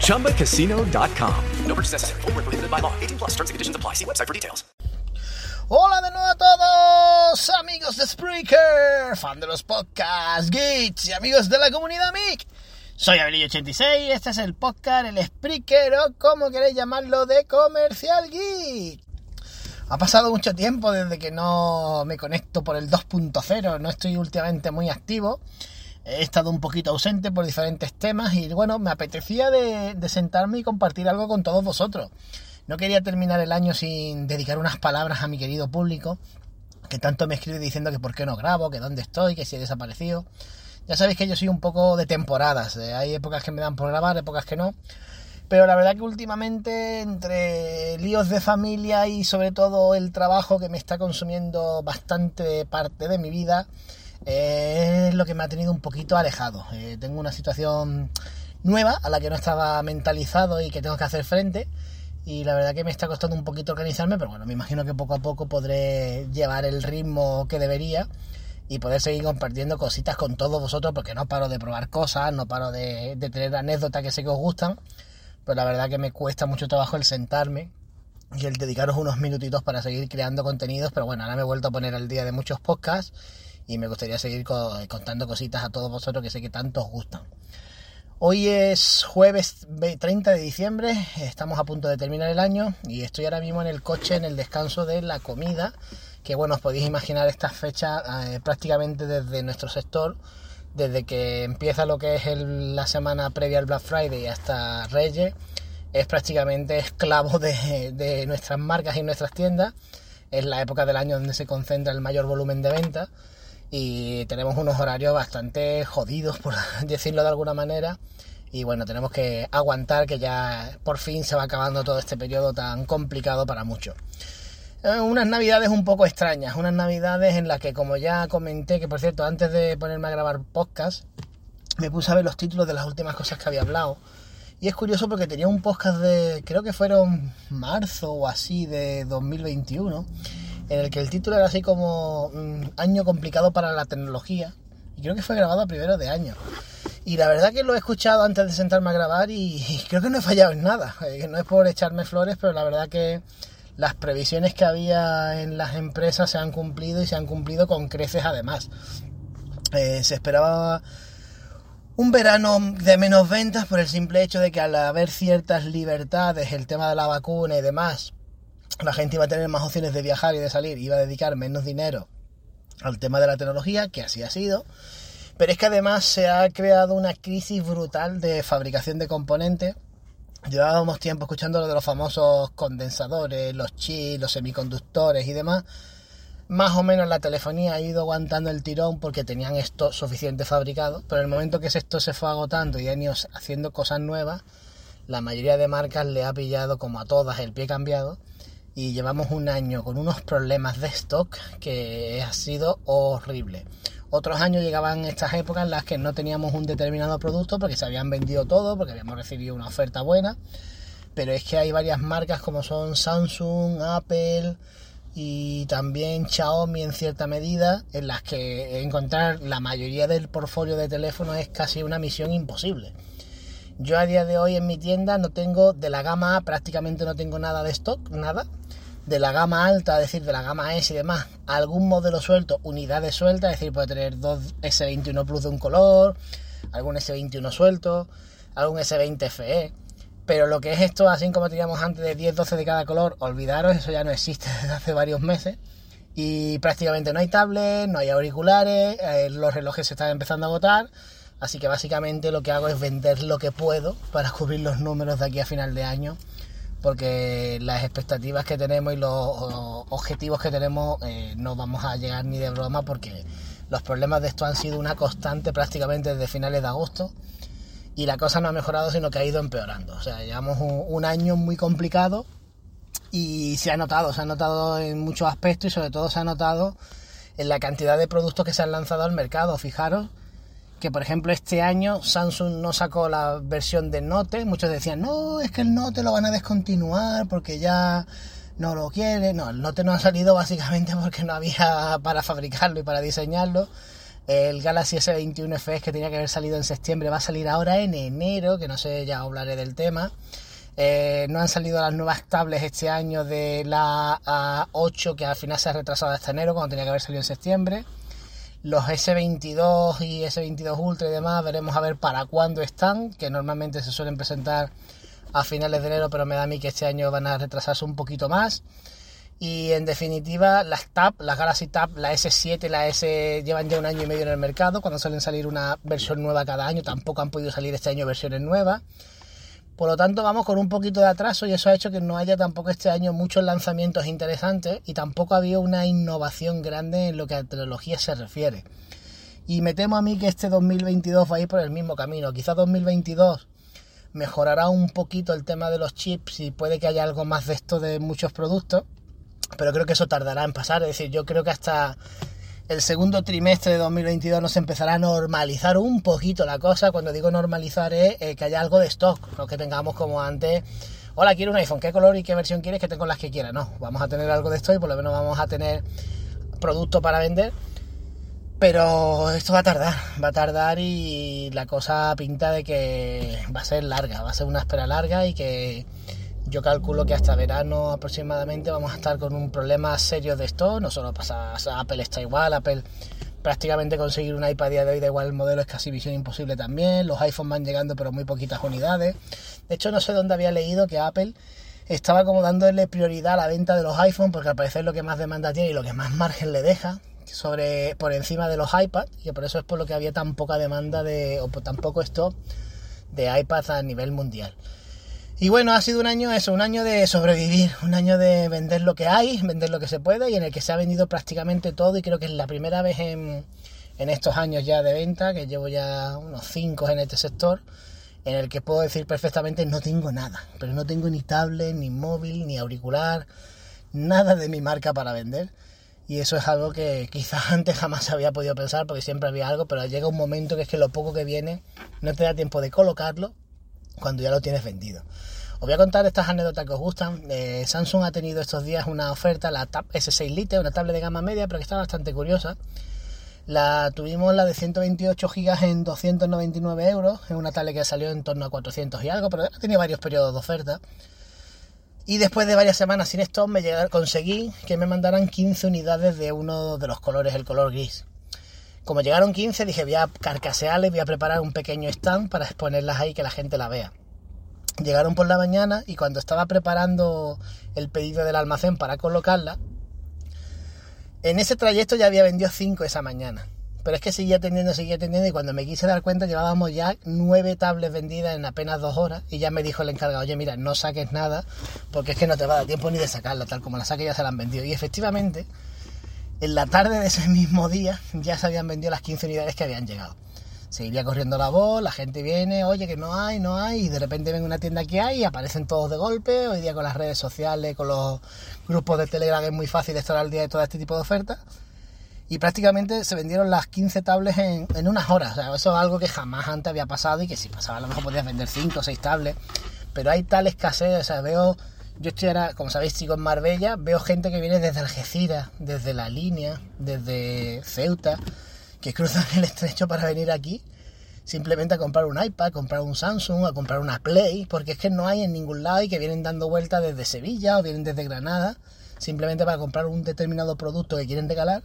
ChumbaCasino.com. No purchase necessary. Void where prohibited by law. 18 plus terms and conditions apply. See website for details. Hola de nuevo a todos, amigos de Spreaker, fan de los podcasts, geeks y amigos de la comunidad MIC. Soy Abelillo86 y este es el podcast, el Spreaker o como queréis llamarlo, de Comercial Geek. Ha pasado mucho tiempo desde que no me conecto por el 2.0, no estoy últimamente muy activo. He estado un poquito ausente por diferentes temas y bueno, me apetecía de, sentarme y compartir algo con todos vosotros. No quería terminar el año sin dedicar unas palabras a mi querido público, que tanto me escribe diciendo que por qué no grabo, que dónde estoy, que si he desaparecido. Ya sabéis que yo soy un poco de temporadas, eh, hay épocas que me dan por grabar, épocas que no. Pero la verdad que últimamente, entre líos de familia y sobre todo el trabajo que me está consumiendo bastante parte de mi vida, es lo que me ha tenido un poquito alejado. Eh, tengo una situación nueva a la que no estaba mentalizado y que tengo que hacer frente. Y la verdad que me está costando un poquito organizarme, pero bueno, me imagino que poco a poco podré llevar el ritmo que debería y poder seguir compartiendo cositas con todos vosotros, porque no paro de probar cosas, no paro de, de tener anécdotas que sé que os gustan, pero la verdad que me cuesta mucho trabajo el sentarme y el dedicaros unos minutitos para seguir creando contenidos, pero bueno, ahora me he vuelto a poner al día de muchos podcasts y me gustaría seguir co- contando cositas a todos vosotros que sé que tanto os gustan. Hoy es jueves ve- 30 de diciembre, estamos a punto de terminar el año y estoy ahora mismo en el coche en el descanso de la comida, que bueno, os podéis imaginar estas fechas eh, prácticamente desde nuestro sector, desde que empieza lo que es la semana previa al Black Friday hasta Reyes, es prácticamente esclavo de, de nuestras marcas y nuestras tiendas, es la época del año donde se concentra el mayor volumen de ventas y tenemos unos horarios bastante jodidos, por decirlo de alguna manera. Y bueno, tenemos que aguantar que ya por fin se va acabando todo este periodo tan complicado para muchos. Eh, Unas navidades un poco extrañas, unas navidades en las que como ya comenté, que por cierto, antes de ponerme a grabar podcast, me puse a ver los títulos de las últimas cosas que había hablado. Y es curioso porque tenía un podcast de, creo que fueron marzo o así de 2021, en el que el título era así como mm, Año complicado para la tecnología. Y creo que fue grabado a primero de año. Y la verdad que lo he escuchado antes de sentarme a grabar y, creo que no he fallado en nada. Eh, no es por echarme flores, pero la verdad que las previsiones que había en las empresas se han cumplido y se han cumplido con creces además. Eh, se esperaba un verano de menos ventas por el simple hecho de que al haber ciertas libertades, el tema de la vacuna y demás, la gente iba a tener más opciones de viajar y de salir, iba a dedicar menos dinero al tema de la tecnología, que así ha sido. Pero es que además se ha creado una crisis brutal de fabricación de componentes. Llevábamos tiempo escuchando lo de los famosos condensadores, los chips, los semiconductores y demás. Más o menos la telefonía ha ido aguantando el tirón porque tenían esto suficiente fabricado, pero el momento que esto se fue agotando y han ido haciendo cosas nuevas, la mayoría de marcas le ha pillado como a todas el pie cambiado y llevamos un año con unos problemas de stock que ha sido horrible. Otros años llegaban estas épocas en las que no teníamos un determinado producto porque se habían vendido todo, porque habíamos recibido una oferta buena, pero es que hay varias marcas como son Samsung, Apple y también Xiaomi en cierta medida, en las que encontrar la mayoría del portfolio de teléfonos es casi una misión imposible. Yo a día de hoy en mi tienda no tengo, de la gama prácticamente no tengo nada de stock, nada. De la gama alta, es decir, de la gama S y demás, algún modelo suelto, unidades sueltas, es decir, puede tener dos S21 Plus de un color, algún S21 suelto, algún S20 FE. Pero lo que es esto, así como teníamos antes de 10, 12 de cada color, olvidaros, eso ya no existe desde hace varios meses. Y prácticamente no hay tablets, no hay auriculares, eh, los relojes se están empezando a agotar. Así que básicamente lo que hago es vender lo que puedo para cubrir los números de aquí a final de año. Porque las expectativas que tenemos y los objetivos que tenemos eh, no vamos a llegar ni de broma porque los problemas de esto han sido una constante prácticamente desde finales de agosto y la cosa no ha mejorado, sino que ha ido empeorando. O sea, llevamos un, año muy complicado y se ha notado, se ha notado en muchos aspectos y sobre todo se ha notado en la cantidad de productos que se han lanzado al mercado. Fijaros que, por ejemplo, este año Samsung no sacó la versión de Note. Muchos decían, no, es que el Note lo van a descontinuar porque ya no lo quiere. No, el Note no ha salido básicamente porque no había para fabricarlo y para diseñarlo. El Galaxy S21 FE que tenía que haber salido en septiembre va a salir ahora en enero, que no sé, ya hablaré del tema. Eh, no han salido las nuevas tablets este año de la A8 que al final se ha retrasado hasta enero cuando tenía que haber salido en septiembre. Los S22 y S22 Ultra y demás veremos a ver para cuándo están, que normalmente se suelen presentar a finales de enero, pero me da a mí que este año van a retrasarse un poquito más. Y en definitiva, las Tab, las Galaxy Tab, la S7, la S llevan ya un año y medio en el mercado, cuando suelen salir una versión nueva cada año, tampoco han podido salir este año versiones nuevas. Por lo tanto, vamos con un poquito de atraso y eso ha hecho que no haya tampoco este año muchos lanzamientos interesantes y tampoco había una innovación grande en lo que a tecnología se refiere. Y me temo a mí que este 2022 va a ir por el mismo camino. Quizás 2022 mejorará un poquito el tema de los chips y puede que haya algo más de esto de muchos productos pero creo que eso tardará en pasar. Es decir, yo creo que hasta el segundo trimestre de 2022 nos empezará a normalizar un poquito la cosa. Cuando digo normalizar es eh, que haya algo de stock, no que tengamos como antes. Hola, quiero un iPhone, ¿qué color y qué versión quieres? Que tengo las que quiera. No, vamos a tener algo de stock y por lo menos vamos a tener producto para vender. Pero esto va a tardar, va a tardar y la cosa pinta de que va a ser larga, va a ser una espera larga y que yo calculo que hasta verano aproximadamente vamos a estar con un problema serio de esto. No solo pasa, Apple está igual, Apple prácticamente conseguir un iPad día de hoy da igual el modelo es casi visión imposible también. Los iPhones van llegando pero muy poquitas unidades. De hecho no sé dónde había leído que Apple estaba como dándole prioridad a la venta de los iPhones porque al parecer lo que más demanda tiene y lo que más margen le deja sobre por encima de los iPads y por eso es por lo que había tan poca demanda de o tan poco stock de iPads a nivel mundial. Y bueno, ha sido un año eso, un año de sobrevivir, un año de vender lo que hay, vender lo que se puede y en el que se ha vendido prácticamente todo y creo que es la primera vez en, en estos años ya de venta, que llevo ya unos 5 en este sector, en el que puedo decir perfectamente no tengo nada, pero no tengo ni tablet, ni móvil, ni auricular, nada de mi marca para vender. Y eso es algo que quizás antes jamás había podido pensar porque siempre había algo, pero llega un momento que es que lo poco que viene no te da tiempo de colocarlo cuando ya lo tienes vendido. Os voy a contar estas anécdotas que os gustan. Eh, Samsung ha tenido estos días una oferta, la Tab S6 Lite, una tablet de gama media, pero que está bastante curiosa. La tuvimos la de 128 GB en 299 euros, es una tablet que salió en torno a 400 y algo, pero tenía varios periodos de oferta. Y después de varias semanas sin esto, me conseguí que me mandaran 15 unidades de uno de los colores, el color gris. Como llegaron 15, dije, voy a carcasearles, voy a preparar un pequeño stand para exponerlas ahí que la gente la vea. Llegaron por la mañana y cuando estaba preparando el pedido del almacén para colocarla, en ese trayecto ya había vendido 5 esa mañana. Pero es que seguía teniendo, seguía teniendo y cuando me quise dar cuenta llevábamos ya nueve tablets vendidas en apenas dos horas y ya me dijo el encargado, oye mira, no saques nada porque es que no te va a dar tiempo ni de sacarla, tal como la saque ya se la han vendido. Y efectivamente, en la tarde de ese mismo día ya se habían vendido las 15 unidades que habían llegado. Seguiría corriendo la voz, la gente viene, oye que no hay, no hay, y de repente ven una tienda que hay y aparecen todos de golpe. Hoy día con las redes sociales, con los grupos de Telegram es muy fácil estar al día de todo este tipo de ofertas. Y prácticamente se vendieron las 15 tablets en, unas horas. O sea, eso es algo que jamás antes había pasado y que si pasaba a lo mejor podías vender 5 o 6 tablets. Pero hay tal escasez, o sea, veo yo estoy ahora, como sabéis, sigo en Marbella, veo gente que viene desde Algeciras, desde la línea, desde Ceuta, que cruzan el estrecho para venir aquí simplemente a comprar un iPad, a comprar un Samsung, a comprar una Play, porque es que no hay en ningún lado y que vienen dando vueltas desde Sevilla o vienen desde Granada, simplemente para comprar un determinado producto que quieren regalar.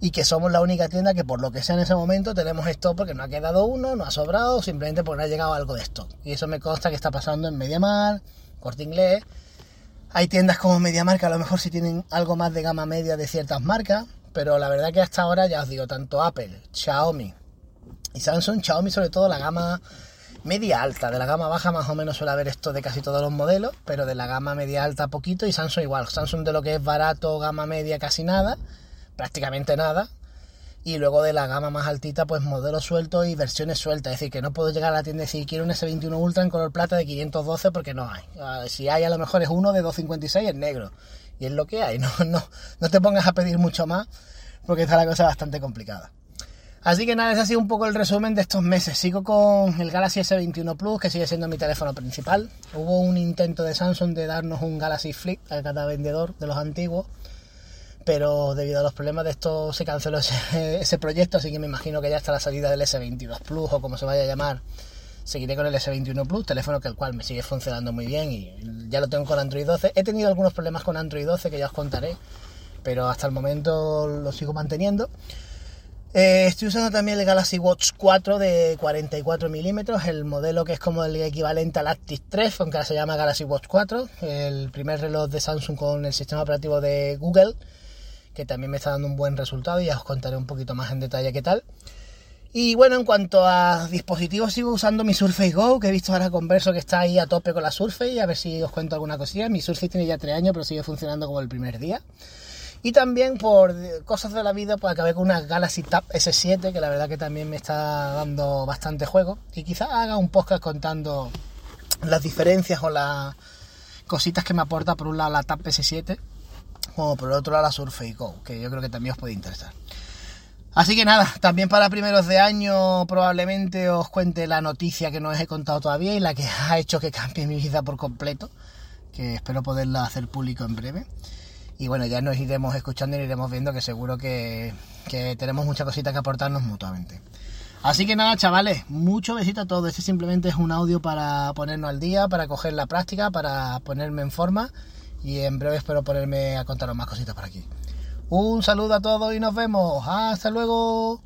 y que somos la única tienda que por lo que sea en ese momento tenemos esto porque no ha quedado uno, no ha sobrado, simplemente porque no ha llegado algo de esto. Y eso me consta que está pasando en Mediamar, Corte Inglés. Hay tiendas como Mediamar que a lo mejor sí tienen algo más de gama media de ciertas marcas, pero la verdad que hasta ahora ya os digo, tanto Apple, Xiaomi y Samsung, Xiaomi sobre todo la gama media alta, de la gama baja más o menos suele haber esto de casi todos los modelos, pero de la gama media alta poquito y Samsung igual, Samsung de lo que es barato, gama media casi nada prácticamente nada. Y luego de la gama más altita, pues modelos sueltos y versiones sueltas. Es decir, que no puedo llegar a la tienda y decir quiero un S21 Ultra en color plata de 512 porque no hay. Si hay, a lo mejor es uno de 256 en negro. Y es lo que hay. No, no, no te pongas a pedir mucho más porque está la cosa bastante complicada. Así que nada, ese ha sido un poco el resumen de estos meses. Sigo con el Galaxy S21 Plus, que sigue siendo mi teléfono principal. Hubo un intento de Samsung de darnos un Galaxy Flip a cada vendedor de los antiguos pero debido a los problemas de esto se canceló ese, proyecto, así que me imagino que ya está la salida del S22 Plus o como se vaya a llamar. Seguiré con el S21 Plus, teléfono que el cual me sigue funcionando muy bien y ya lo tengo con Android 12. He tenido algunos problemas con Android 12 que ya os contaré, pero hasta el momento lo sigo manteniendo. Eh, estoy usando también el Galaxy Watch 4 de 44 milímetros, el modelo que es como el equivalente al Active 3, aunque se llama Galaxy Watch 4, el primer reloj de Samsung con el sistema operativo de Google que también me está dando un buen resultado y ya os contaré un poquito más en detalle qué tal. Y bueno, en cuanto a dispositivos, sigo usando mi Surface Go, que he visto ahora converso que está ahí a tope con la Surface, a ver si os cuento alguna cosilla. Mi Surface tiene ya 3 años, pero sigue funcionando como el primer día. Y también por cosas de la vida, pues acabé con una Galaxy Tab S7, que la verdad que también me está dando bastante juego. Y quizás haga un podcast contando las diferencias o las cositas que me aporta por un lado la Tab S7 como por el otro lado la Surface Go, que yo creo que también os puede interesar. Así que nada, también para primeros de año probablemente os cuente la noticia que no os he contado todavía y la que ha hecho que cambie mi vida por completo, que espero poderla hacer público en breve. Y bueno, ya nos iremos escuchando y iremos viendo que seguro que, que tenemos muchas cositas que aportarnos mutuamente. Así que nada, chavales, mucho besito a todos. Este simplemente es un audio para ponernos al día, para coger la práctica, para ponerme en forma y en breve espero ponerme a contaros más cositas por aquí. Un saludo a todos y nos vemos. Hasta luego.